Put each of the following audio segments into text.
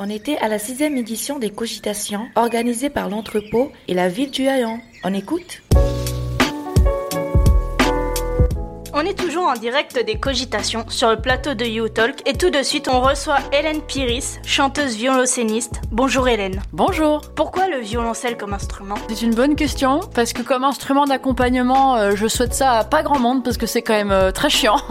On était à la sixième édition des cogitations organisées par l'entrepôt et la ville du Hayan. On écoute? Est toujours en direct des cogitations sur le plateau de YouTalk et tout de suite on reçoit Hélène Piris, chanteuse violoncelliste. Bonjour Hélène. Bonjour. Pourquoi le violoncelle comme instrument? C'est une bonne question parce que comme instrument d'accompagnement, euh, je souhaite ça à pas grand monde parce que c'est quand même euh, très chiant.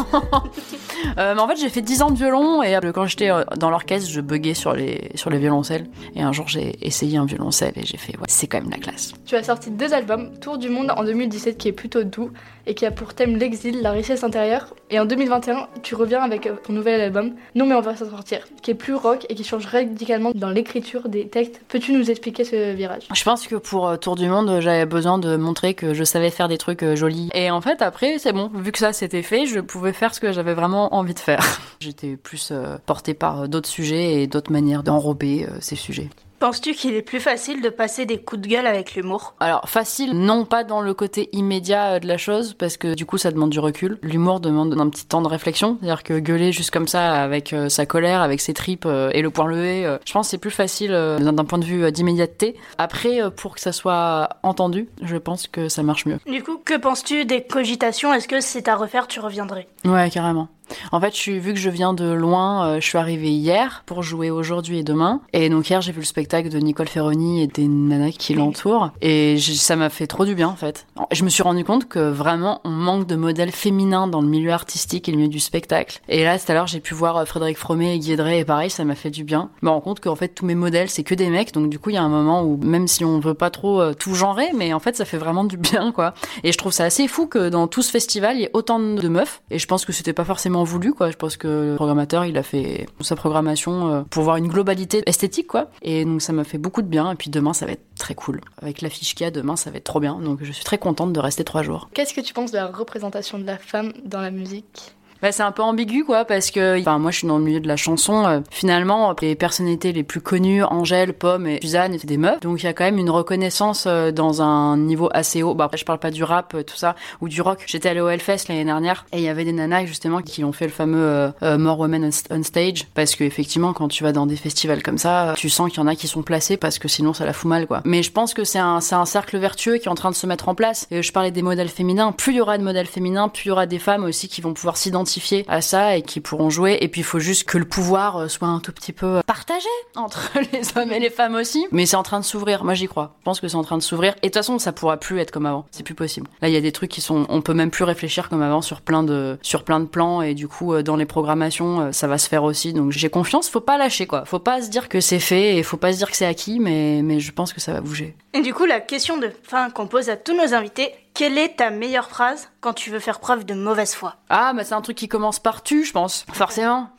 Euh, mais en fait, j'ai fait 10 ans de violon et quand j'étais dans l'orchestre, je buguais sur les sur les violoncelles et un jour j'ai essayé un violoncelle et j'ai fait ouais, c'est quand même la classe. Tu as sorti deux albums, Tour du monde en 2017 qui est plutôt doux et qui a pour thème l'exil, la richesse intérieure. Et en 2021, tu reviens avec euh, ton nouvel album, Non mais on va s'en sortir, qui est plus rock et qui change radicalement dans l'écriture des textes. Peux-tu nous expliquer ce virage? Je pense que pour euh, Tour du Monde, j'avais besoin de montrer que je savais faire des trucs euh, jolis. Et en fait, après, c'est bon, vu que ça c'était fait, je pouvais faire ce que j'avais vraiment envie de faire. J'étais plus portée par d'autres sujets et d'autres manières d'enrober ces sujets. Penses-tu qu'il est plus facile de passer des coups de gueule avec l'humour? Alors facile, non pas dans le côté immédiat euh, de la chose, parce que du coup ça demande du recul. L'humour demande un petit temps de réflexion, c'est-à-dire que gueuler juste comme ça avec euh, sa colère, avec ses tripes euh, et le poing levé, je pense que c'est plus facile d'un point de vue d'immédiateté. Après, pour que ça soit entendu, je pense que ça marche mieux. Du coup, que penses-tu des cogitations? Est-ce que c'est à refaire, tu reviendrais? Ouais, carrément. En fait, je suis, vu que je viens de loin, euh, je suis arrivée hier pour jouer aujourd'hui et demain. Et donc hier, j'ai vu le spectacle de Nicole Ferroni et des nanas qui l'entourent. Et ça m'a fait trop du bien, en fait. Je me suis rendu compte que vraiment, on manque de modèles féminins dans le milieu artistique et le milieu du spectacle. Et là, tout à l'heure, j'ai pu voir euh, Frédéric Fromet et Guédré et pareil, ça m'a fait du bien. Je me rends compte qu'en fait, tous mes modèles, c'est que des mecs. Donc du coup, il y a un moment où, même si on veut pas trop euh, tout genrer, mais en fait, ça fait vraiment du bien, quoi. Et je trouve ça assez fou que dans tout ce festival, il y ait autant de meufs. Et je pense que c'était pas forcément voulu, Je pense que le programmateur, il a fait sa programmation euh, pour voir une globalité esthétique, quoi. Et donc ça m'a fait beaucoup de bien. Et puis demain, ça va être très cool. Avec l'affiche qu'il y a demain, ça va être trop bien. Donc je suis très contente de rester trois jours. Qu'est-ce que tu penses de la représentation de la femme dans la musique? Bah, c'est un peu ambigu quoi parce que enfin moi je suis dans le milieu de la chanson euh, finalement les personnalités les plus connues Angèle, Pomme et Suzanne étaient des meufs. Donc il y a quand même une reconnaissance euh, dans un niveau assez haut. Bah après je parle pas du rap euh, tout ça ou du rock. J'étais allée au Hellfest l'année dernière et il y avait des nanas justement qui ont fait le fameux More Women on Stage parce que effectivement quand tu vas dans des festivals comme ça tu sens qu'il y en a qui sont placés parce que sinon ça la fout mal quoi. Mais je pense que c'est un, c'est un cercle vertueux qui est en train de se mettre en place. Et je parlais des modèles féminins. Plus il y aura de modèles féminins plus il y aura des femmes aussi qui vont pouvoir s'identifier à ça et qui pourront jouer. Et puis il faut juste que le pouvoir euh, soit un tout petit peu euh, partagé entre les hommes et les femmes aussi. Mais c'est en train de s'ouvrir. Moi j'y crois. Je pense que c'est en train de s'ouvrir. Et de toute façon ça pourra plus être comme avant. C'est plus possible. Là il y a des trucs qui sont, on peut même plus réfléchir comme avant sur plein de, sur plein de plans. Et du coup euh, dans les programmations ça va se faire aussi. Donc j'ai confiance. Faut pas lâcher quoi. Faut pas se dire que c'est fait et faut pas se dire que c'est acquis. Mais mais je pense que ça va bouger. Et du coup la question de fin qu'on pose à tous nos invités quelle est ta meilleure phrase quand tu veux faire preuve de mauvaise foi Ah, bah c'est un truc qui commence par tu, je pense. Forcément.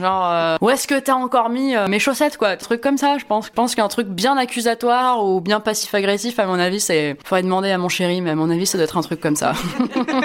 Genre, euh, où est-ce que t'as encore mis euh, mes chaussettes, quoi Truc comme ça, je pense. Je pense qu'un truc bien accusatoire ou bien passif-agressif, à mon avis, c'est. Faudrait demander à mon chéri, mais à mon avis, ça doit être un truc comme ça.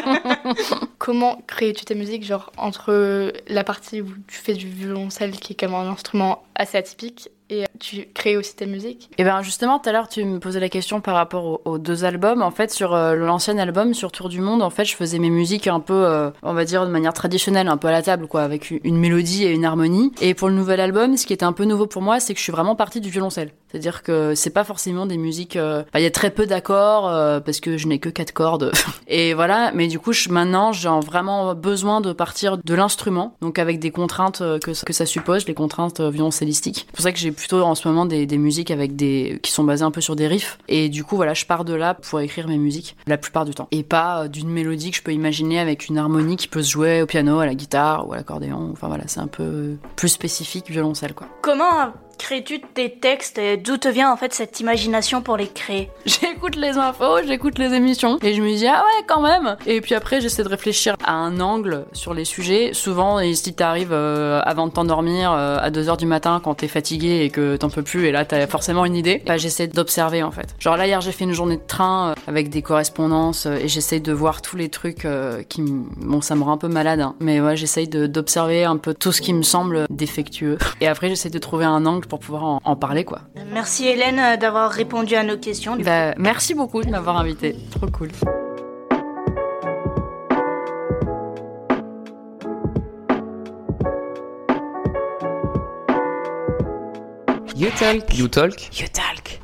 Comment crées-tu ta musique, genre, entre la partie où tu fais du violoncelle, qui est comme un instrument assez atypique, et tu crées aussi ta musique Et eh bien justement, tout à l'heure, tu me posais la question par rapport aux, deux albums. En fait, sur euh, l'ancien album, sur Tour du Monde, en fait, je faisais mes musiques un peu, euh, on va dire, de manière traditionnelle, un peu à la table, quoi, avec une mélodie et une harmonie. Et pour le nouvel album, ce qui était un peu nouveau pour moi, c'est que je suis vraiment partie du violoncelle. C'est-à-dire que c'est pas forcément des musiques. Euh, il y a très peu d'accords parce que je n'ai que quatre cordes. et voilà. Mais du coup, je, maintenant, j'ai vraiment besoin de partir de l'instrument, donc avec des contraintes que, que ça suppose, les contraintes violoncellistiques. C'est pour ça que j'ai plutôt en ce moment des, musiques avec des qui sont basées un peu sur des riffs et du coup voilà je pars de là pour écrire mes musiques la plupart du temps et pas euh, d'une mélodie que je peux imaginer avec une harmonie qui peut se jouer au piano, à la guitare ou à l'accordéon. Enfin voilà c'est un peu plus spécifique violoncelle quoi. Comment crées-tu tes textes D'où te vient en fait cette imagination pour les créer? J'écoute les infos, j'écoute les émissions et je me dis ah ouais quand même. Et puis après j'essaie de réfléchir à un angle sur les sujets. Souvent si t'arrives euh, avant de t'endormir euh, à 2h du matin quand t'es fatigué et que t'en peux plus et là t'as forcément une idée, bah j'essaie d'observer en fait. Genre là hier j'ai fait une journée de train euh, avec des correspondances et j'essaie de voir tous les trucs qui bon ça me rend un peu malade hein. mais ouais j'essaie d'observer un peu tout ce qui me semble défectueux et après j'essaie de trouver un angle pour pouvoir en, parler quoi. Merci Hélène d'avoir répondu à nos questions. Bah, merci beaucoup de m'avoir invité, trop cool. You Talk. You Talk. You Talk.